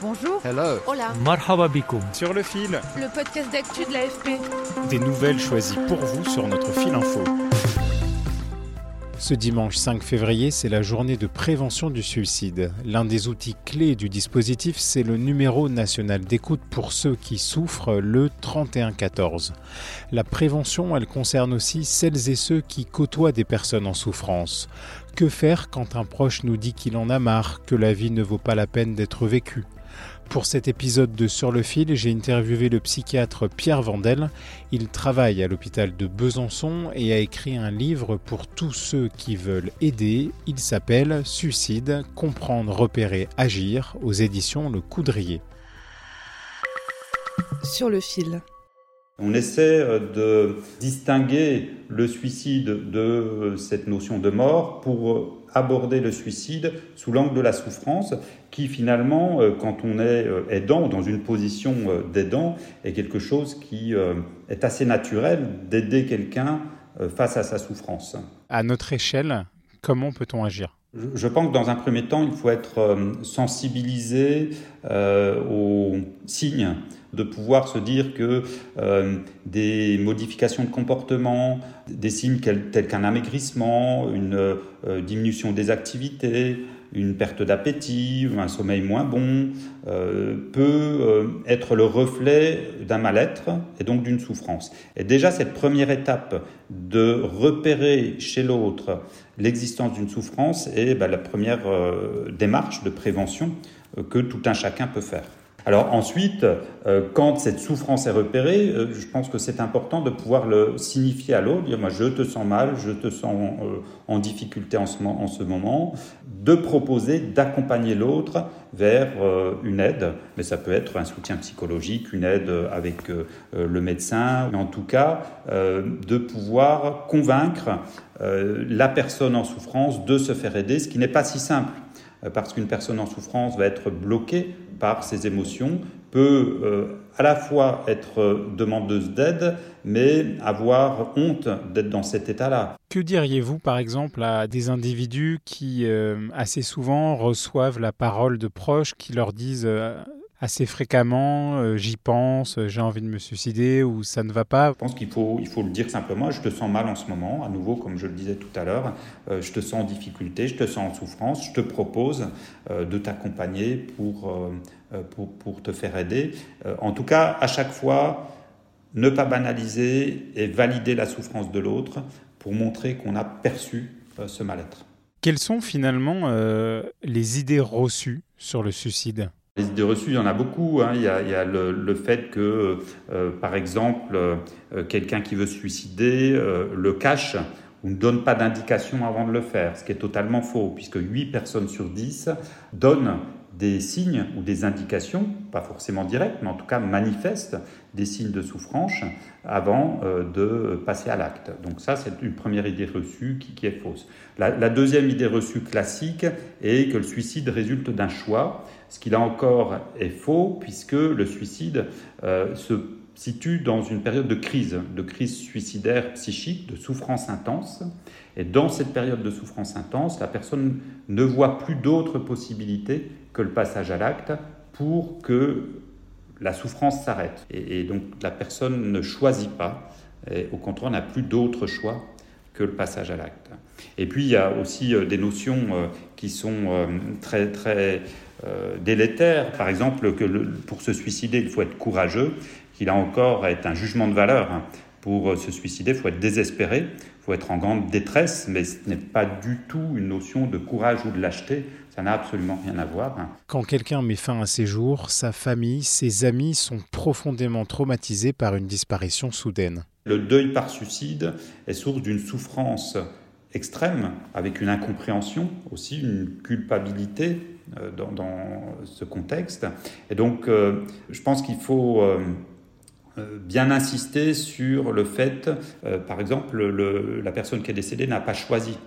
Bonjour. Hello. Hola. Marhaba. Sur le fil, Le podcast d'actu de l'AFP. des nouvelles choisies pour vous sur notre fil info. Ce dimanche 5 février, c'est la journée de prévention du suicide. L'un des outils clés du dispositif, c'est le numéro national d'écoute pour ceux qui souffrent, le 3114. La prévention, elle concerne aussi celles et ceux qui côtoient des personnes en souffrance. Que faire quand un proche nous dit qu'il en a marre, que la vie ne vaut pas la peine d'être vécue? Pour cet épisode de Sur le fil, j'ai interviewé le psychiatre Pierre Vandel. Il travaille à l'hôpital de Besançon et a écrit un livre pour tous ceux qui veulent aider. Il s'appelle Suicide, comprendre, repérer, agir aux éditions Le Coudrier. Sur le fil. On essaie euh, de distinguer le suicide de euh, cette notion de mort pour euh, aborder le suicide sous l'angle de la souffrance, qui finalement, quand on est aidant, dans une position d'aidant, est quelque chose qui est assez naturel d'aider quelqu'un face à sa souffrance. À notre échelle, comment peut-on agir? Je pense que dans un premier temps, il faut être sensibilisé aux signes de pouvoir se dire que euh, des modifications de comportement, des signes tels qu'un amaigrissement, une euh, diminution des activités, une perte d'appétit, un sommeil moins bon, euh, peut être le reflet d'un mal-être et donc d'une souffrance. Et déjà, cette première étape de repérer chez l'autre l'existence d'une souffrance est bah, la première démarche de prévention que tout un chacun peut faire. Alors ensuite, euh, quand cette souffrance est repérée, euh, je pense que c'est important de pouvoir le signifier à l'autre, dire moi je te sens mal, je te sens euh, en difficulté en ce, moment, de proposer d'accompagner l'autre vers une aide, mais ça peut être un soutien psychologique, une aide avec le médecin, mais en tout cas de pouvoir convaincre la personne en souffrance de se faire aider, ce qui n'est pas si simple. Parce qu'une personne en souffrance va être bloquée par ses émotions, peut euh, à la fois être demandeuse d'aide, mais avoir honte d'être dans cet état-là. Que diriez-vous par exemple à des individus qui euh, assez souvent reçoivent la parole de proches qui leur disent euh, assez fréquemment, euh, j'y pense, j'ai envie de me suicider ou ça ne va pas. Je pense qu'il faut, il faut le dire simplement, je te sens mal en ce moment, à nouveau comme je le disais tout à l'heure, euh, je te sens en difficulté, je te sens en souffrance, je te propose euh, de t'accompagner pour, pour, pour, te faire aider. en tout cas, à chaque fois, ne pas banaliser et valider la souffrance de l'autre pour montrer qu'on a perçu ce mal-être. Quelles sont finalement les idées reçues sur le suicide? Les idées reçues, il y en a beaucoup. Hein. Il, y a, le, fait que, euh, par exemple, euh, quelqu'un qui veut se suicider euh, le cache ou ne donne pas d'indication avant de le faire, ce qui est totalement faux, puisque 8 personnes sur 10 donnent des signes ou des indications, pas forcément directes, mais en tout cas manifestent des signes de souffrance avant de passer à l'acte. Donc ça, c'est une première idée reçue qui, est fausse. la, deuxième idée reçue classique est que le suicide résulte d'un choix ce qui là encore est faux, puisque le suicide euh, se situe dans une période de crise, de crise suicidaire psychique, de souffrance intense. Et dans cette période de souffrance intense, la personne ne voit plus d'autres possibilités que le passage à l'acte pour que la souffrance s'arrête. Et, donc la personne ne choisit pas, et au contraire n'a plus d'autre choix que le passage à l'acte. Et puis il y a aussi euh, des notions euh, qui sont très très euh, délétère. Par exemple, que pour se suicider, il faut être courageux, qui là encore est un jugement de valeur. Hein. Pour euh, se suicider, il faut être désespéré, faut être en grande détresse, mais ce n'est pas du tout une notion de courage ou de lâcheté. Ça n'a absolument rien à voir. Quand quelqu'un met fin à ses jours, sa famille, ses amis sont profondément traumatisés par une disparition soudaine. Le deuil par suicide est source d'une souffrance extrême, avec une incompréhension aussi, une culpabilité dans, ce contexte. Et donc, je pense qu'il faut bien insister sur le fait, par exemple, la personne qui est décédée n'a pas choisi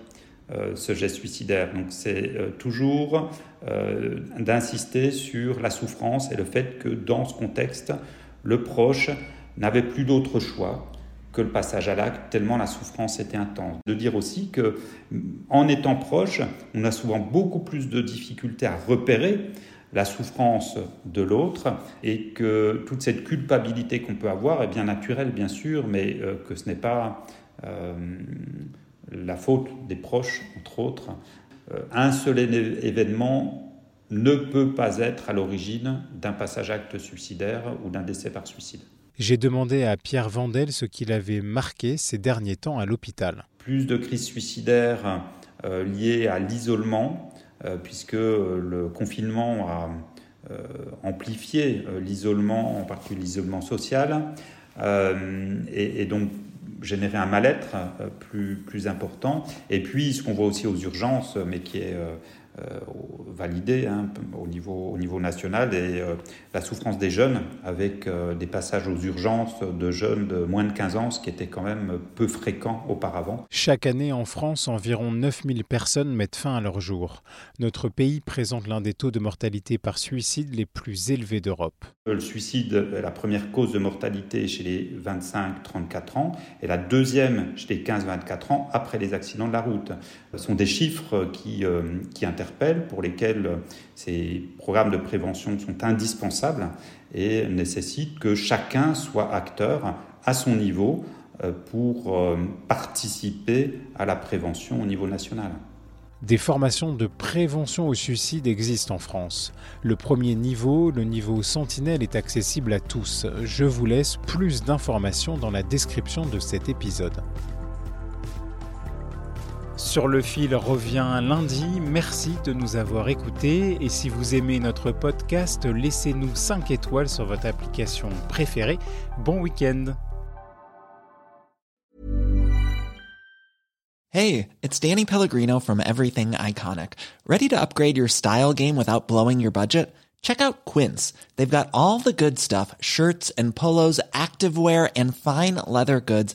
euh, ce geste suicidaire. Donc c'est euh, toujours euh, d'insister sur la souffrance et le fait que dans ce contexte, le proche n'avait plus d'autre choix que le passage à l'acte, tellement la souffrance était intense. De dire aussi que en étant proche, on a souvent beaucoup plus de difficultés à repérer la souffrance de l'autre et que toute cette culpabilité qu'on peut avoir est bien naturelle, bien sûr, mais que ce n'est pas la faute des proches, entre autres. Euh, un seul événement ne peut pas être à l'origine d'un passage acte suicidaire ou d'un décès par suicide. J'ai demandé à Pierre Vandel ce qu'il avait marqué ces derniers temps à l'hôpital. Plus de crises suicidaires euh, liées à l'isolement, euh, puisque le confinement a amplifié l'isolement, en particulier l'isolement social. et, donc générer un mal-être euh, plus, plus important. Et puis, ce qu'on voit aussi aux urgences, mais qui est euh, euh, validé hein, au, niveau, au niveau national et euh, la souffrance des jeunes avec euh, des passages aux urgences de jeunes de moins de 15 ans, ce qui était quand même peu fréquent auparavant. Chaque année en France, environ 9000 personnes mettent fin à leur jour. Notre pays présente l'un des taux de mortalité par suicide les plus élevés d'Europe. Le suicide est la première cause de mortalité chez les 25-34 ans et la deuxième chez les 15-24 ans après les accidents de la route. Ce sont des chiffres qui, qui pour lesquels ces programmes de prévention sont indispensables et nécessitent que chacun soit acteur à son niveau euh, pour euh, participer à la prévention au niveau national. Des formations de prévention au suicide existent en France. Le premier niveau, le niveau Sentinelle, est accessible à tous. Je vous laisse plus d'informations dans la description de cet épisode. Sur le fil revient lundi. Merci de nous avoir écoutés et si vous aimez notre podcast, laissez-nous 5 étoiles sur votre application préférée. Bon week-end. Hey, it's Danny Pellegrino from Everything Iconic. Ready to upgrade your style game without blowing your budget? Check out Quince. They've got all the good stuff, shirts and polos, activewear and fine leather goods